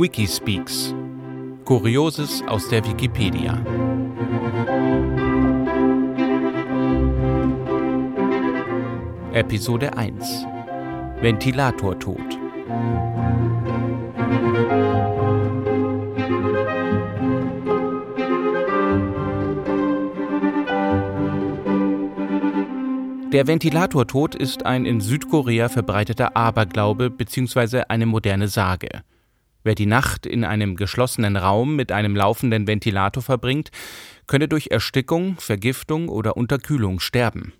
Wikispeaks Kurioses aus der Wikipedia Episode 1 Ventilatortod Der Ventilatortod ist ein in Südkorea verbreiteter Aberglaube bzw. eine moderne Sage. Wer die Nacht in einem geschlossenen Raum mit einem laufenden Ventilator verbringt, könne durch Erstickung, Vergiftung oder Unterkühlung sterben.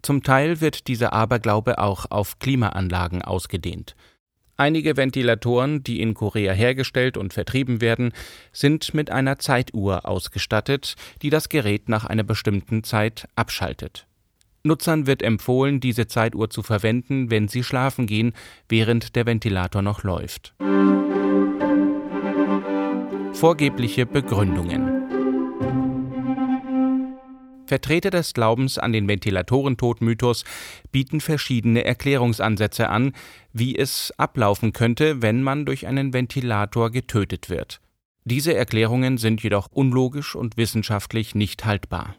Zum Teil wird dieser Aberglaube auch auf Klimaanlagen ausgedehnt. Einige Ventilatoren, die in Korea hergestellt und vertrieben werden, sind mit einer Zeituhr ausgestattet, die das Gerät nach einer bestimmten Zeit abschaltet. Nutzern wird empfohlen, diese Zeituhr zu verwenden, wenn sie schlafen gehen, während der Ventilator noch läuft. Vorgebliche Begründungen Vertreter des Glaubens an den Ventilatorentod-Mythos bieten verschiedene Erklärungsansätze an, wie es ablaufen könnte, wenn man durch einen Ventilator getötet wird. Diese Erklärungen sind jedoch unlogisch und wissenschaftlich nicht haltbar.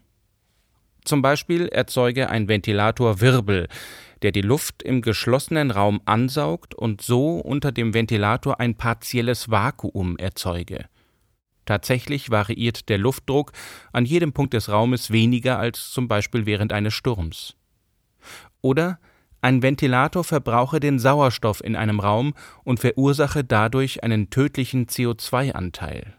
Zum Beispiel erzeuge ein Ventilator Wirbel, der die Luft im geschlossenen Raum ansaugt und so unter dem Ventilator ein partielles Vakuum erzeuge. Tatsächlich variiert der Luftdruck an jedem Punkt des Raumes weniger als zum Beispiel während eines Sturms. Oder ein Ventilator verbrauche den Sauerstoff in einem Raum und verursache dadurch einen tödlichen CO2-Anteil.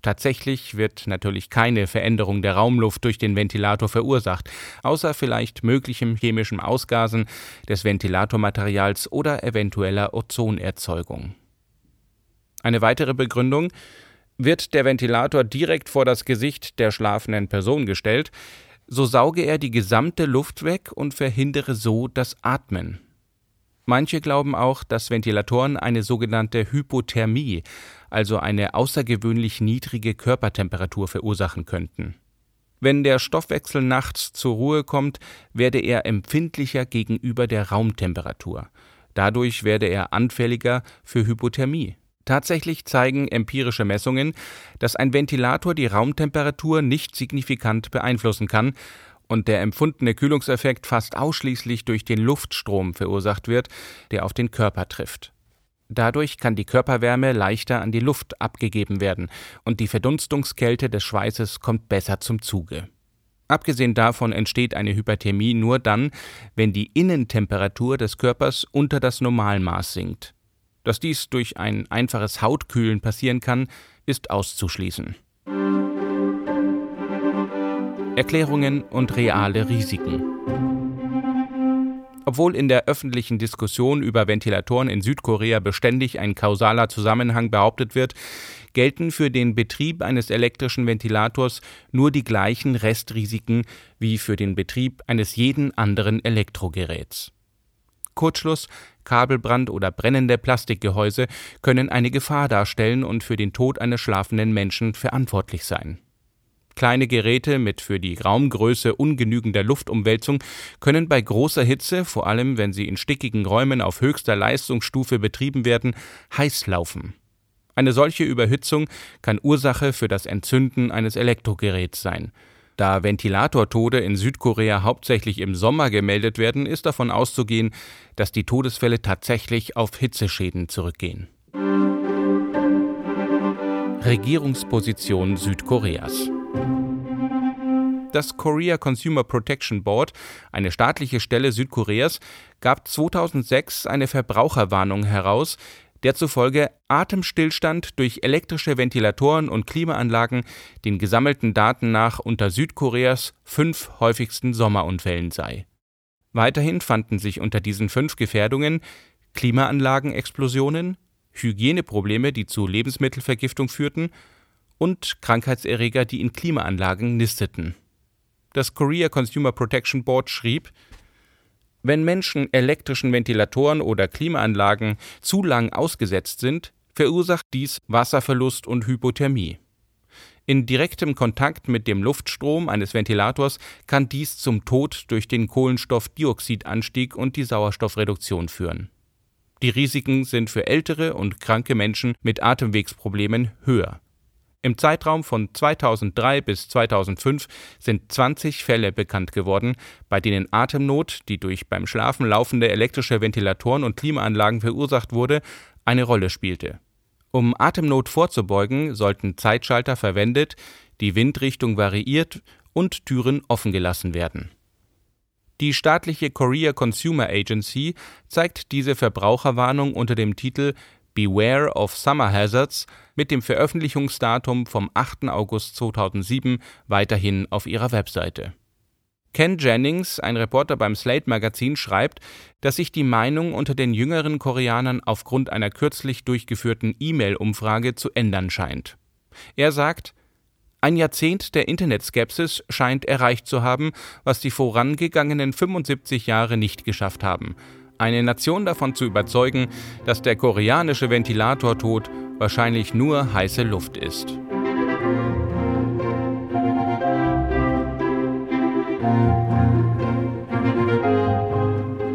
Tatsächlich wird natürlich keine Veränderung der Raumluft durch den Ventilator verursacht, außer vielleicht möglichem chemischem Ausgasen des Ventilatormaterials oder eventueller Ozonerzeugung. Eine weitere Begründung wird der Ventilator direkt vor das Gesicht der schlafenden Person gestellt, so sauge er die gesamte Luft weg und verhindere so das Atmen. Manche glauben auch, dass Ventilatoren eine sogenannte Hypothermie, also eine außergewöhnlich niedrige Körpertemperatur verursachen könnten. Wenn der Stoffwechsel nachts zur Ruhe kommt, werde er empfindlicher gegenüber der Raumtemperatur. Dadurch werde er anfälliger für Hypothermie. Tatsächlich zeigen empirische Messungen, dass ein Ventilator die Raumtemperatur nicht signifikant beeinflussen kann und der empfundene Kühlungseffekt fast ausschließlich durch den Luftstrom verursacht wird, der auf den Körper trifft. Dadurch kann die Körperwärme leichter an die Luft abgegeben werden und die Verdunstungskälte des Schweißes kommt besser zum Zuge. Abgesehen davon entsteht eine Hyperthermie nur dann, wenn die Innentemperatur des Körpers unter das Normalmaß sinkt. Dass dies durch ein einfaches Hautkühlen passieren kann, ist auszuschließen. Erklärungen und reale Risiken. Obwohl in der öffentlichen Diskussion über Ventilatoren in Südkorea beständig ein kausaler Zusammenhang behauptet wird, gelten für den Betrieb eines elektrischen Ventilators nur die gleichen Restrisiken wie für den Betrieb eines jeden anderen Elektrogeräts. Kurzschluss, Kabelbrand oder brennende Plastikgehäuse können eine Gefahr darstellen und für den Tod eines schlafenden Menschen verantwortlich sein. Kleine Geräte mit für die Raumgröße ungenügender Luftumwälzung können bei großer Hitze, vor allem wenn sie in stickigen Räumen auf höchster Leistungsstufe betrieben werden, heiß laufen. Eine solche Überhitzung kann Ursache für das Entzünden eines Elektrogeräts sein. Da Ventilatortode in Südkorea hauptsächlich im Sommer gemeldet werden, ist davon auszugehen, dass die Todesfälle tatsächlich auf Hitzeschäden zurückgehen. Regierungsposition Südkoreas das Korea Consumer Protection Board, eine staatliche Stelle Südkoreas, gab 2006 eine Verbraucherwarnung heraus, der zufolge Atemstillstand durch elektrische Ventilatoren und Klimaanlagen den gesammelten Daten nach unter Südkoreas fünf häufigsten Sommerunfällen sei. Weiterhin fanden sich unter diesen fünf Gefährdungen Klimaanlagenexplosionen, Hygieneprobleme, die zu Lebensmittelvergiftung führten, und Krankheitserreger, die in Klimaanlagen nisteten. Das Korea Consumer Protection Board schrieb, wenn Menschen elektrischen Ventilatoren oder Klimaanlagen zu lang ausgesetzt sind, verursacht dies Wasserverlust und Hypothermie. In direktem Kontakt mit dem Luftstrom eines Ventilators kann dies zum Tod durch den Kohlenstoffdioxidanstieg und die Sauerstoffreduktion führen. Die Risiken sind für ältere und kranke Menschen mit Atemwegsproblemen höher. Im Zeitraum von 2003 bis 2005 sind 20 Fälle bekannt geworden, bei denen Atemnot, die durch beim Schlafen laufende elektrische Ventilatoren und Klimaanlagen verursacht wurde, eine Rolle spielte. Um Atemnot vorzubeugen, sollten Zeitschalter verwendet, die Windrichtung variiert und Türen offen gelassen werden. Die staatliche Korea Consumer Agency zeigt diese Verbraucherwarnung unter dem Titel Beware of Summer Hazards mit dem Veröffentlichungsdatum vom 8. August 2007 weiterhin auf ihrer Webseite. Ken Jennings, ein Reporter beim Slate Magazin, schreibt, dass sich die Meinung unter den jüngeren Koreanern aufgrund einer kürzlich durchgeführten E-Mail-Umfrage zu ändern scheint. Er sagt, ein Jahrzehnt der Internetskepsis scheint erreicht zu haben, was die vorangegangenen 75 Jahre nicht geschafft haben eine Nation davon zu überzeugen, dass der koreanische Ventilatortod wahrscheinlich nur heiße Luft ist.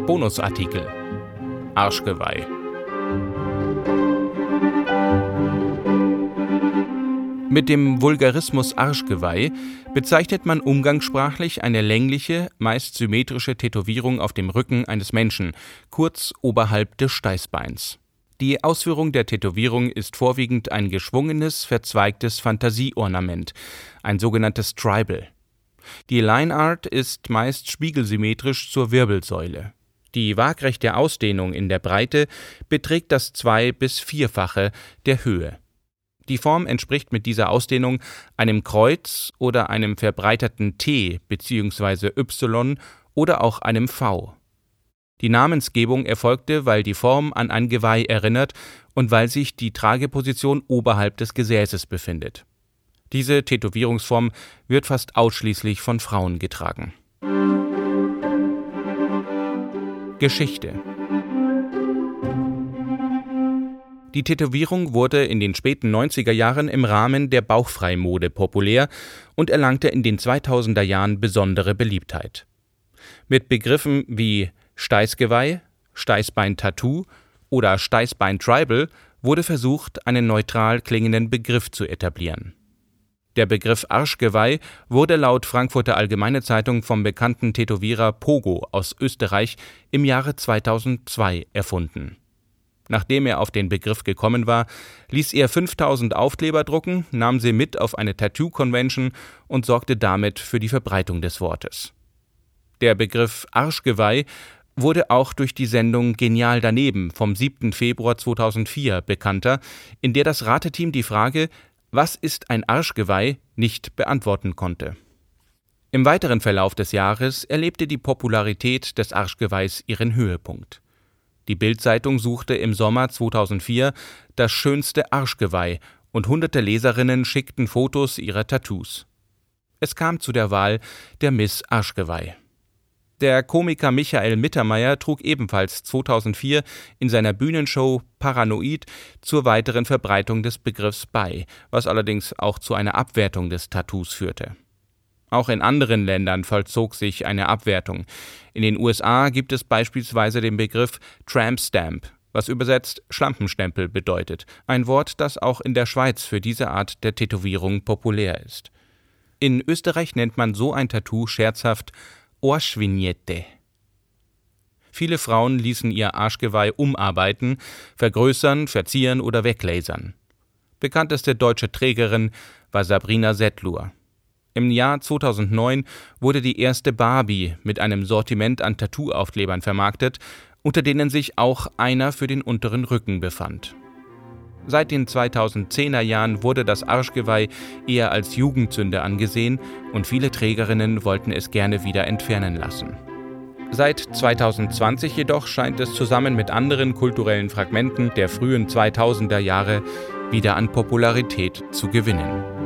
Bonusartikel Arschgeweih Mit dem Vulgarismus Arschgeweih bezeichnet man umgangssprachlich eine längliche, meist symmetrische Tätowierung auf dem Rücken eines Menschen, kurz oberhalb des Steißbeins. Die Ausführung der Tätowierung ist vorwiegend ein geschwungenes, verzweigtes Fantasieornament, ein sogenanntes Tribal. Die Line Art ist meist spiegelsymmetrisch zur Wirbelsäule. Die waagrechte Ausdehnung in der Breite beträgt das zwei- bis vierfache der Höhe. Die Form entspricht mit dieser Ausdehnung einem Kreuz oder einem verbreiterten T bzw. Y oder auch einem V. Die Namensgebung erfolgte, weil die Form an ein Geweih erinnert und weil sich die Trageposition oberhalb des Gesäßes befindet. Diese Tätowierungsform wird fast ausschließlich von Frauen getragen. Geschichte Die Tätowierung wurde in den späten 90er Jahren im Rahmen der Bauchfreimode populär und erlangte in den 2000er Jahren besondere Beliebtheit. Mit Begriffen wie Steißgeweih, Steißbein-Tattoo oder Steißbein-Tribal wurde versucht, einen neutral klingenden Begriff zu etablieren. Der Begriff Arschgeweih wurde laut Frankfurter Allgemeine Zeitung vom bekannten Tätowierer Pogo aus Österreich im Jahre 2002 erfunden Nachdem er auf den Begriff gekommen war, ließ er 5000 Aufkleber drucken, nahm sie mit auf eine Tattoo-Convention und sorgte damit für die Verbreitung des Wortes. Der Begriff Arschgeweih wurde auch durch die Sendung Genial daneben vom 7. Februar 2004 bekannter, in der das Rateteam die Frage Was ist ein Arschgeweih nicht beantworten konnte. Im weiteren Verlauf des Jahres erlebte die Popularität des Arschgeweihs ihren Höhepunkt. Die Bild-Zeitung suchte im Sommer 2004 das schönste Arschgeweih und hunderte Leserinnen schickten Fotos ihrer Tattoos. Es kam zu der Wahl der Miss Arschgeweih. Der Komiker Michael Mittermeier trug ebenfalls 2004 in seiner Bühnenshow Paranoid zur weiteren Verbreitung des Begriffs bei, was allerdings auch zu einer Abwertung des Tattoos führte. Auch in anderen Ländern vollzog sich eine Abwertung. In den USA gibt es beispielsweise den Begriff Tramp Stamp, was übersetzt Schlampenstempel bedeutet, ein Wort, das auch in der Schweiz für diese Art der Tätowierung populär ist. In Österreich nennt man so ein Tattoo scherzhaft Ohrschvignette. Viele Frauen ließen ihr Arschgeweih umarbeiten, vergrößern, verzieren oder weglasern. Bekannteste deutsche Trägerin war Sabrina Settlur. Im Jahr 2009 wurde die erste Barbie mit einem Sortiment an Tattoo-Aufklebern vermarktet, unter denen sich auch einer für den unteren Rücken befand. Seit den 2010er Jahren wurde das Arschgeweih eher als Jugendsünde angesehen und viele Trägerinnen wollten es gerne wieder entfernen lassen. Seit 2020 jedoch scheint es zusammen mit anderen kulturellen Fragmenten der frühen 2000er Jahre wieder an Popularität zu gewinnen.